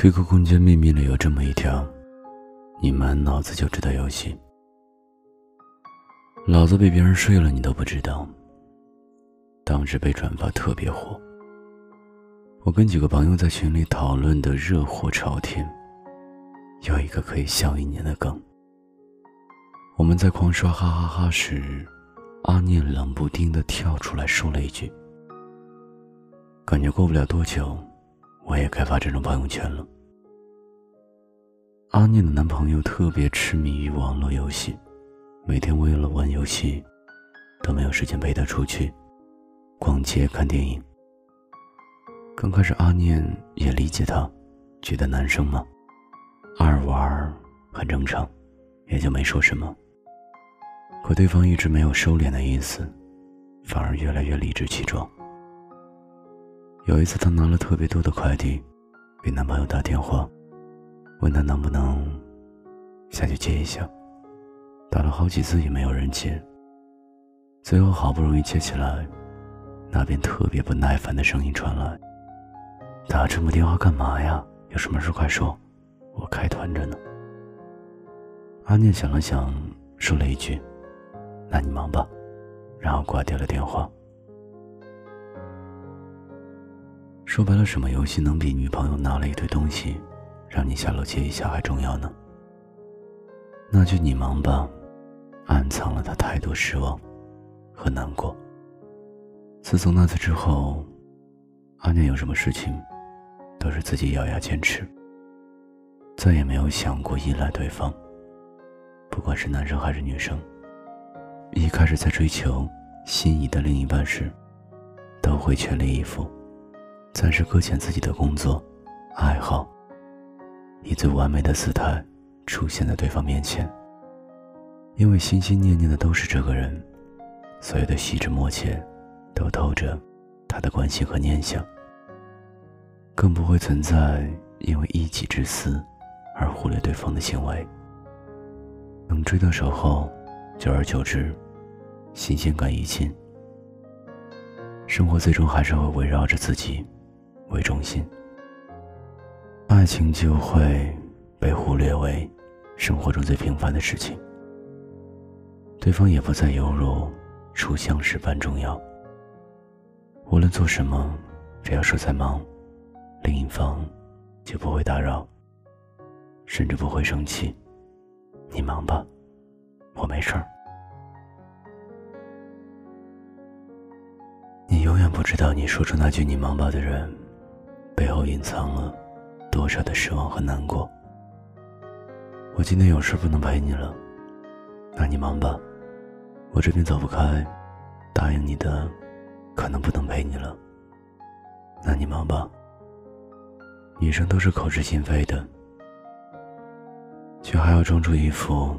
QQ 空间秘密里有这么一条：你满脑子就知道游戏，老子被别人睡了你都不知道。当时被转发特别火，我跟几个朋友在群里讨论的热火朝天。有一个可以笑一年的梗。我们在狂刷哈哈哈时，阿念冷不丁的跳出来说了一句：“感觉过不了多久。”我也开发这种朋友圈了。阿念的男朋友特别痴迷于网络游戏，每天为了玩游戏，都没有时间陪她出去逛街、看电影。刚开始阿念也理解他，觉得男生嘛，爱玩很正常，也就没说什么。可对方一直没有收敛的意思，反而越来越理直气壮。有一次，她拿了特别多的快递，给男朋友打电话，问他能不能下去接一下。打了好几次也没有人接，最后好不容易接起来，那边特别不耐烦的声音传来：“打这么电话干嘛呀？有什么事快说，我开团着呢。”阿念想了想，说了一句：“那你忙吧。”然后挂掉了电话。说白了，什么游戏能比女朋友拿了一堆东西，让你下楼接一下还重要呢？那就你忙吧，暗藏了他太多失望和难过。自从那次之后，阿念有什么事情，都是自己咬牙坚持，再也没有想过依赖对方。不管是男生还是女生，一开始在追求心仪的另一半时，都会全力以赴。暂时搁浅自己的工作、爱好，以最完美的姿态出现在对方面前。因为心心念念的都是这个人，所有的细枝末节都透着他的关心和念想，更不会存在因为一己之私而忽略对方的行为。能追到手后，久而久之，新鲜感一尽，生活最终还是会围绕着自己。为中心，爱情就会被忽略为生活中最平凡的事情。对方也不再犹如初相识般重要。无论做什么，只要说在忙，另一方就不会打扰，甚至不会生气。你忙吧，我没事儿。你永远不知道，你说出那句“你忙吧”的人。背后隐藏了多少的失望和难过？我今天有事不能陪你了，那你忙吧。我这边走不开，答应你的，可能不能陪你了，那你忙吧。女生都是口是心非的，却还要装出一副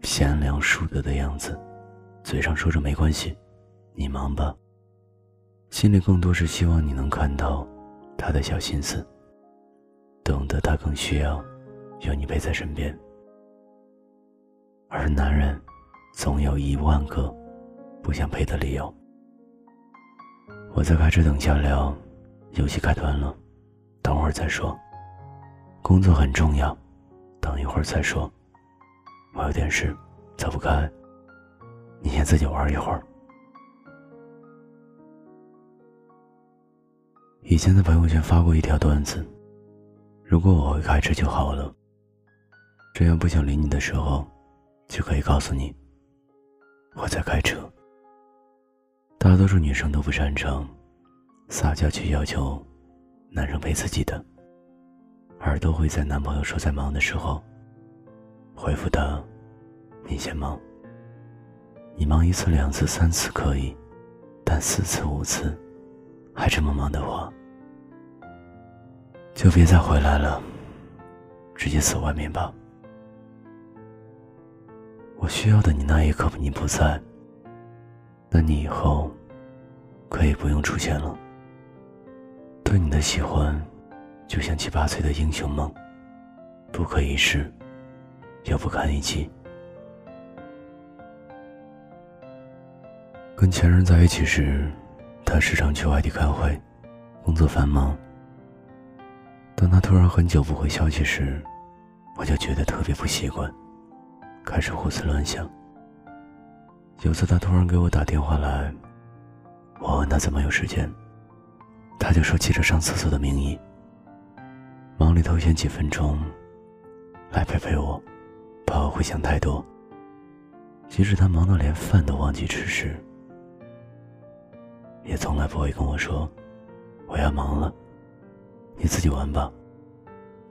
贤良淑德的样子，嘴上说着没关系，你忙吧，心里更多是希望你能看到。他的小心思，懂得他更需要有你陪在身边。而男人总有一万个不想陪的理由。我在开车等下聊，游戏开团了，等会儿再说。工作很重要，等一会儿再说。我有点事，走不开，你先自己玩一会儿。以前在朋友圈发过一条段子：“如果我会开车就好了，这样不想理你的时候，就可以告诉你我在开车。”大多数女生都不擅长撒娇去要求男生陪自己的，而都会在男朋友说在忙的时候回复他：“你先忙。”你忙一次、两次、三次可以，但四次、五次还这么忙的话。就别再回来了，直接死外面吧。我需要的你那一刻你不在，那你以后可以不用出现了。对你的喜欢，就像七八岁的英雄梦，不可一世，又不堪一击。跟前任在一起时，他时常去外地开会，工作繁忙。当他突然很久不回消息时，我就觉得特别不习惯，开始胡思乱想。有次他突然给我打电话来，我问他怎么有时间，他就说借着上厕所的名义，忙里偷闲几分钟，来陪陪我，怕我会想太多。即使他忙到连饭都忘记吃时，也从来不会跟我说我要忙了，你自己玩吧。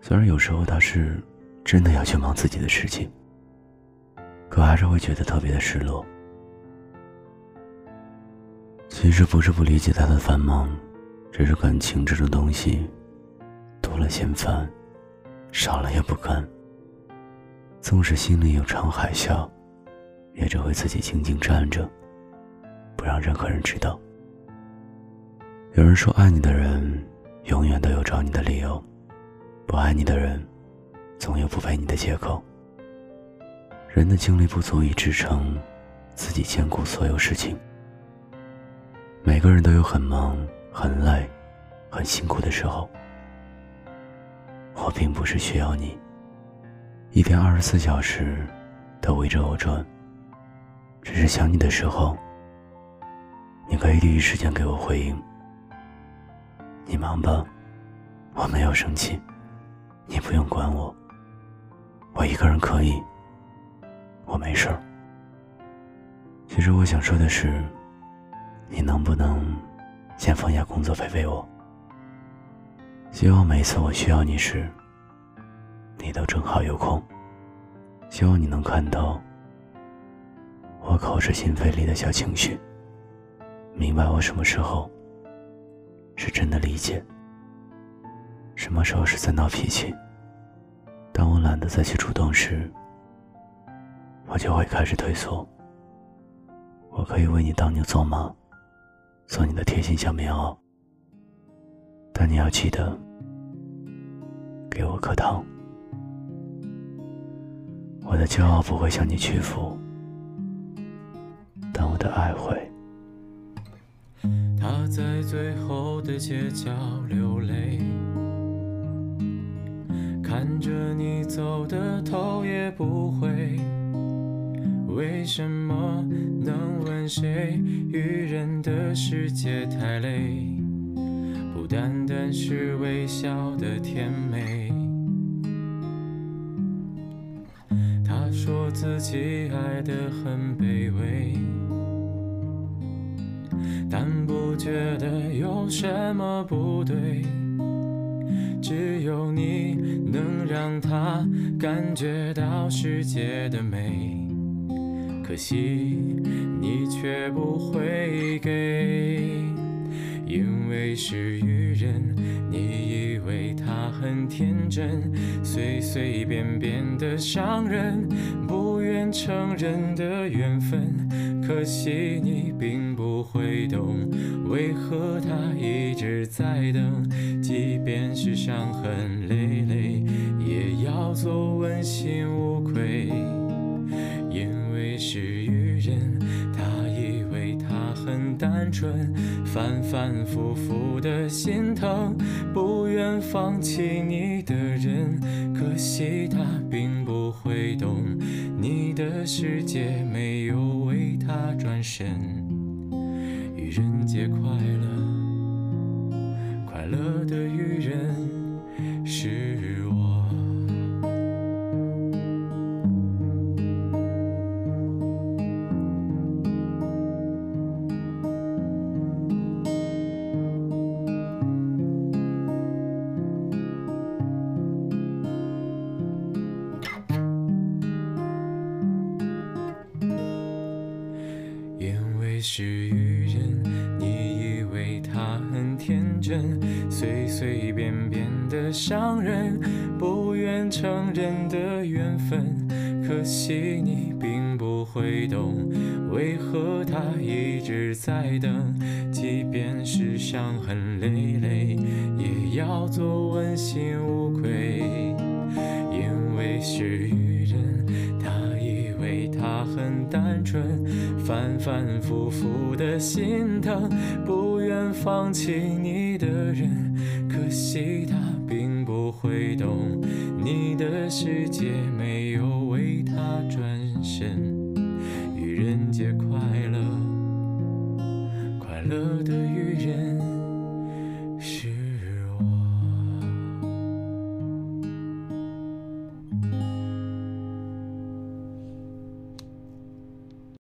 虽然有时候他是真的要去忙自己的事情，可还是会觉得特别的失落。其实不是不理解他的繁忙，只是感情这种东西，多了嫌烦，少了也不甘。纵使心里有场海啸，也只会自己静静站着，不让任何人知道。有人说，爱你的人永远都有找你的理由，不爱你的人，总有不陪你的借口。人的精力不足以支撑自己兼顾所有事情。每个人都有很忙、很累、很辛苦的时候。我并不是需要你，一天二十四小时都围着我转。只是想你的时候，你可以第一时间给我回应。你忙吧，我没有生气，你不用管我。我一个人可以，我没事儿。其实我想说的是。你能不能先放下工作陪陪我？希望每次我需要你时，你都正好有空。希望你能看到我口是心非里的小情绪，明白我什么时候是真的理解，什么时候是在闹脾气。当我懒得再去主动时，我就会开始退缩。我可以为你当牛做马。做你的贴心小棉袄，但你要记得给我颗糖。我的骄傲不会向你屈服，但我的爱会。他在最后的街角流泪，看着你走的头也不回。为什么能问谁？愚人的世界太累，不单单是微笑的甜美。他说自己爱得很卑微，觉得有什么不对。只有你能让他感觉到世界的美。可惜你却不会给，因为是愚人。你以为他很天真，随随便便的伤人，不愿承认的缘分。可惜你并不会懂，为何他一直在等，即便是伤痕累累，也要做问心无愧。春，反反复复的心疼，不愿放弃你的人，可惜他并不会懂，你的世界没有为他转身。愚人节快乐，快乐的愚人是我。是愚人，你以为他很天真，随随便便的伤人，不愿承认的缘分。可惜你并不会懂，为何他一直在等，即便是伤痕累累，也要做问心无愧。因为是愚人，单纯，反反复复的心疼，不愿放弃你的人，可惜他并不会懂，你的世界没有为他转身。愚人节快乐，